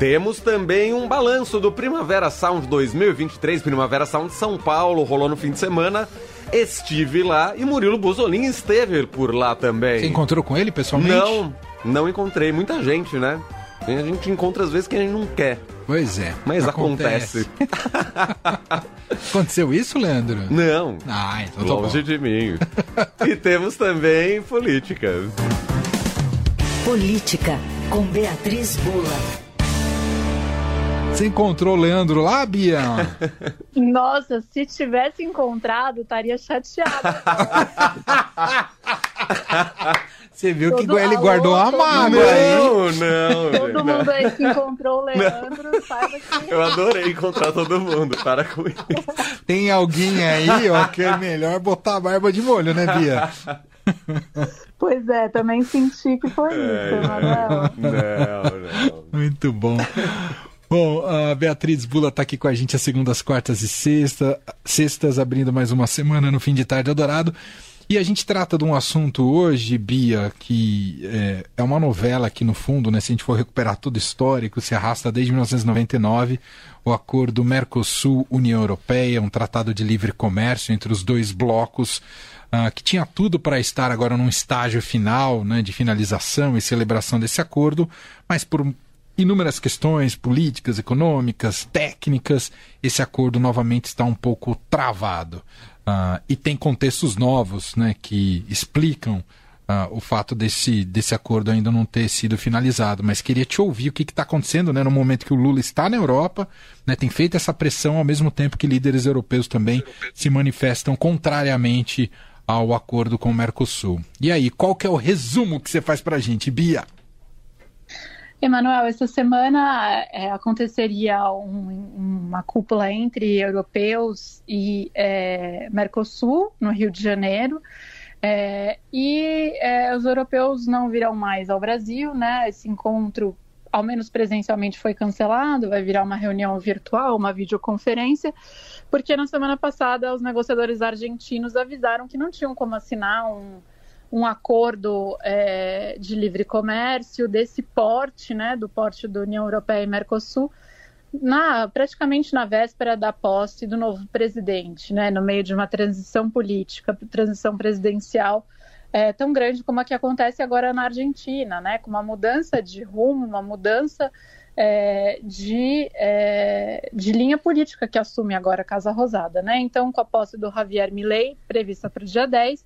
Temos também um balanço do Primavera Sound 2023, Primavera Sound São Paulo, rolou no fim de semana. Estive lá e Murilo Buzolin esteve por lá também. Você encontrou com ele pessoalmente? Não, não encontrei. Muita gente, né? A gente encontra às vezes que a gente não quer. Pois é. Mas acontece. acontece. Aconteceu isso, Leandro? Não. Ah, então tô Longe bom. de mim. e temos também política. Política, com Beatriz Bula. Você encontrou o Leandro lá, Bia? Nossa, se tivesse encontrado, estaria chateada. Você viu que Todo ele alô, guardou uma todo mágoa aí. Não, não. Todo não. mundo aí que encontrou o Leandro, saiba que Eu adorei encontrar todo mundo. Para com isso. Tem alguém aí, ó, que é melhor botar a barba de molho, né, Bia? Pois é, também senti que foi isso, Emanuel. Não, não. Muito bom. Bom, a Beatriz Bula está aqui com a gente às segundas, quartas e sexta, sextas, abrindo mais uma semana no fim de tarde adorado. E a gente trata de um assunto hoje, Bia, que é, é uma novela que, no fundo, né, se a gente for recuperar tudo histórico, se arrasta desde 1999, o acordo Mercosul-União Europeia, um tratado de livre comércio entre os dois blocos, ah, que tinha tudo para estar agora num estágio final, né, de finalização e celebração desse acordo, mas por inúmeras questões políticas, econômicas, técnicas, esse acordo novamente está um pouco travado. Ah, e tem contextos novos né, que explicam ah, o fato desse, desse acordo ainda não ter sido finalizado. Mas queria te ouvir o que está acontecendo né, no momento que o Lula está na Europa, né, tem feito essa pressão ao mesmo tempo que líderes europeus também se manifestam contrariamente ao acordo com o Mercosul. E aí, qual que é o resumo que você faz para a gente, Bia? Emanuel, essa semana é, aconteceria um- uma cúpula entre europeus e é, Mercosul, no Rio de Janeiro. É, e é, os europeus não virão mais ao Brasil, né? Esse encontro, ao menos presencialmente, foi cancelado, vai virar uma reunião virtual, uma videoconferência, porque na semana passada os negociadores argentinos avisaram que não tinham como assinar um, um acordo é, de livre comércio desse porte, né, do porte da União Europeia e Mercosul, na, praticamente na véspera da posse do novo presidente, né, no meio de uma transição política, transição presidencial é, tão grande como a que acontece agora na Argentina, né, com uma mudança de rumo, uma mudança é, de, é, de linha política que assume agora a Casa Rosada. Né? Então, com a posse do Javier Milei, prevista para o dia 10,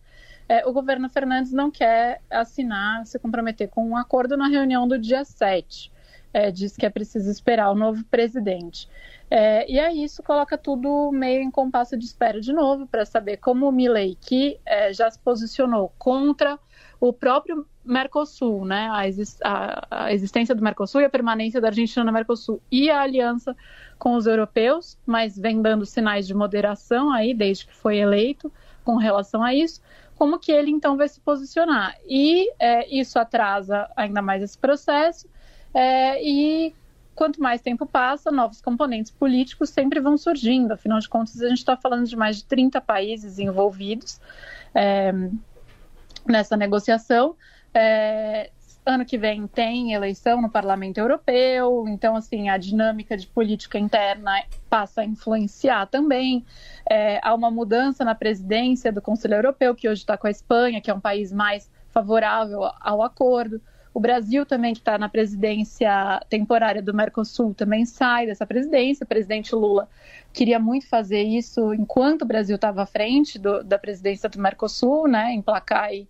é, o governo Fernandes não quer assinar, se comprometer com um acordo na reunião do dia 7. É, diz que é preciso esperar o novo presidente. É, e aí isso coloca tudo meio em compasso de espera de novo para saber como o Milley, que é, já se posicionou contra o próprio Mercosul, né, a, exis a, a, existência do Mercosul e a permanência da Argentina no Mercosul e a aliança com os europeus, mas vem dando sinais de moderação aí desde que foi eleito com relação a isso como que ele então vai se posicionar. E é, isso atrasa ainda mais esse processo, é, e quanto mais tempo passa, novos componentes políticos sempre vão surgindo. Afinal de contas, a gente está falando de mais de 30 países envolvidos é, nessa negociação. É, ano que vem tem eleição no Parlamento Europeu, então assim a dinâmica de política interna passa a influenciar também. É, há uma mudança na presidência do Conselho Europeu, que hoje está com a Espanha, que é um país mais favorável ao acordo. O Brasil também, que está na presidência temporária do Mercosul, também sai dessa presidência. O presidente Lula queria muito fazer isso enquanto o Brasil estava à frente do, da presidência do Mercosul, né, emplacar aí,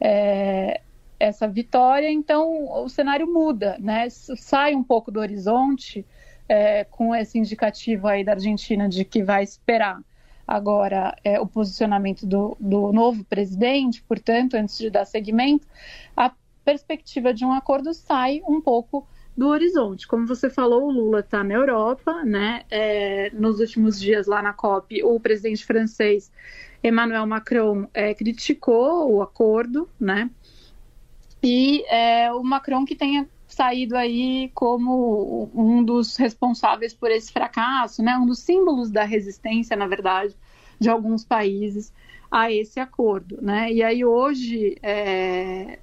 é, essa vitória. Então, o cenário muda, né, sai um pouco do horizonte é, com esse indicativo aí da Argentina de que vai esperar agora é, o posicionamento do, do novo presidente, portanto, antes de dar seguimento, a perspectiva de um acordo sai um pouco do horizonte. Como você falou, o Lula está na Europa, né? É, nos últimos dias lá na COP, o presidente francês Emmanuel Macron é, criticou o acordo, né? E é, o Macron que tenha saído aí como um dos responsáveis por esse fracasso, né? Um dos símbolos da resistência, na verdade, de alguns países a esse acordo, né? E aí hoje é,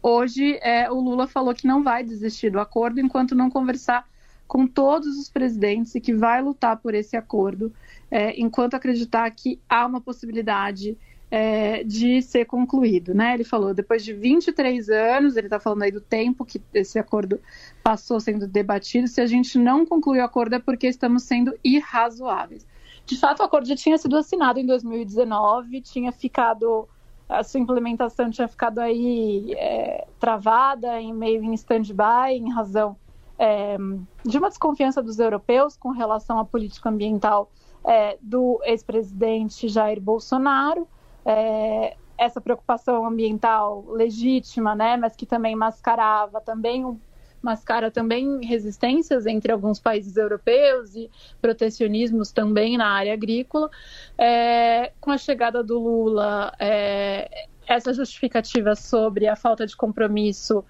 hoje é, o Lula falou que não vai desistir do acordo enquanto não conversar com todos os presidentes e que vai lutar por esse acordo, é, enquanto acreditar que há uma possibilidade é, de ser concluído. Né? Ele falou, depois de 23 anos, ele está falando aí do tempo que esse acordo passou sendo debatido, se a gente não concluir o acordo é porque estamos sendo irrazoáveis. De fato, o acordo já tinha sido assinado em 2019, tinha ficado a sua implementação tinha ficado aí é, travada, em meio em stand-by, em razão é, de uma desconfiança dos europeus com relação à política ambiental é, do ex-presidente Jair Bolsonaro. É, essa preocupação ambiental legítima, né, mas que também mascarava também um mascara também resistências entre alguns países europeus e protecionismos também na área agrícola. É, com a chegada do Lula, é, essa justificativa sobre a falta de compromisso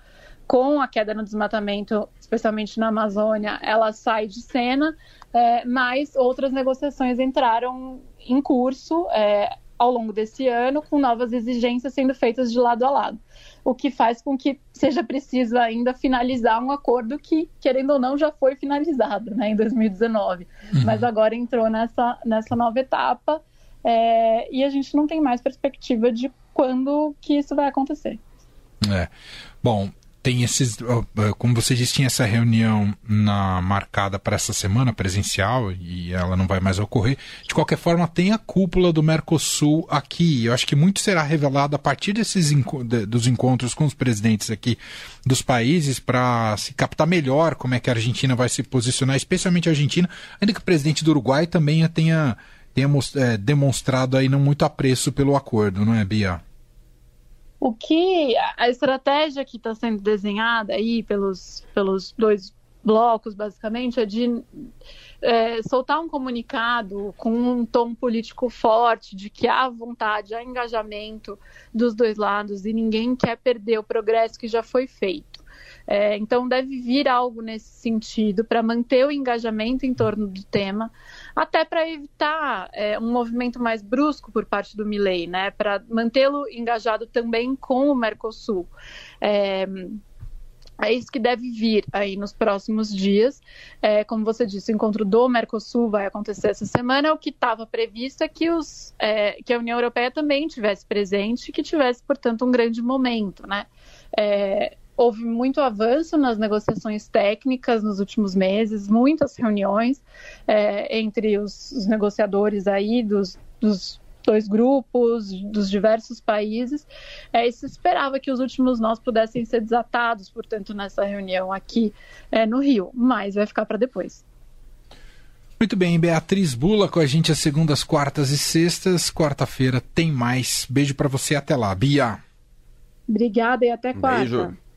com a queda no desmatamento, especialmente na Amazônia, ela sai de cena, é, mas outras negociações entraram em curso. É, ao longo desse ano, com novas exigências sendo feitas de lado a lado. O que faz com que seja preciso ainda finalizar um acordo que, querendo ou não, já foi finalizado né, em 2019. Uhum. Mas agora entrou nessa, nessa nova etapa é, e a gente não tem mais perspectiva de quando que isso vai acontecer. É. Bom, tem esses, como você disse, tinha essa reunião na, marcada para essa semana presencial e ela não vai mais ocorrer. De qualquer forma, tem a cúpula do Mercosul aqui. Eu acho que muito será revelado a partir desses dos encontros com os presidentes aqui dos países para se captar melhor como é que a Argentina vai se posicionar, especialmente a Argentina, ainda que o presidente do Uruguai também tenha, tenha é, demonstrado aí não muito apreço pelo acordo, não é, Bia? O que a estratégia que está sendo desenhada aí pelos, pelos dois blocos, basicamente, é de é, soltar um comunicado com um tom político forte de que há vontade, há engajamento dos dois lados e ninguém quer perder o progresso que já foi feito. É, então, deve vir algo nesse sentido para manter o engajamento em torno do tema, até para evitar é, um movimento mais brusco por parte do Milley, né? Para mantê-lo engajado também com o Mercosul. É, é isso que deve vir aí nos próximos dias. É, como você disse, o encontro do Mercosul vai acontecer essa semana. O que estava previsto é que, os, é, que a União Europeia também tivesse presente que tivesse, portanto, um grande momento. Né? É, houve muito avanço nas negociações técnicas nos últimos meses, muitas reuniões é, entre os, os, negociadores aí dos, dos, dois grupos, dos diversos países. É, e se esperava que os últimos nós pudessem ser desatados, portanto, nessa reunião aqui é, no Rio, mas vai ficar para depois. Muito bem, Beatriz Bula com a gente às segundas, quartas e sextas. Quarta-feira tem mais. Beijo para você até lá, Bia. Obrigada e até quarta. Beijo.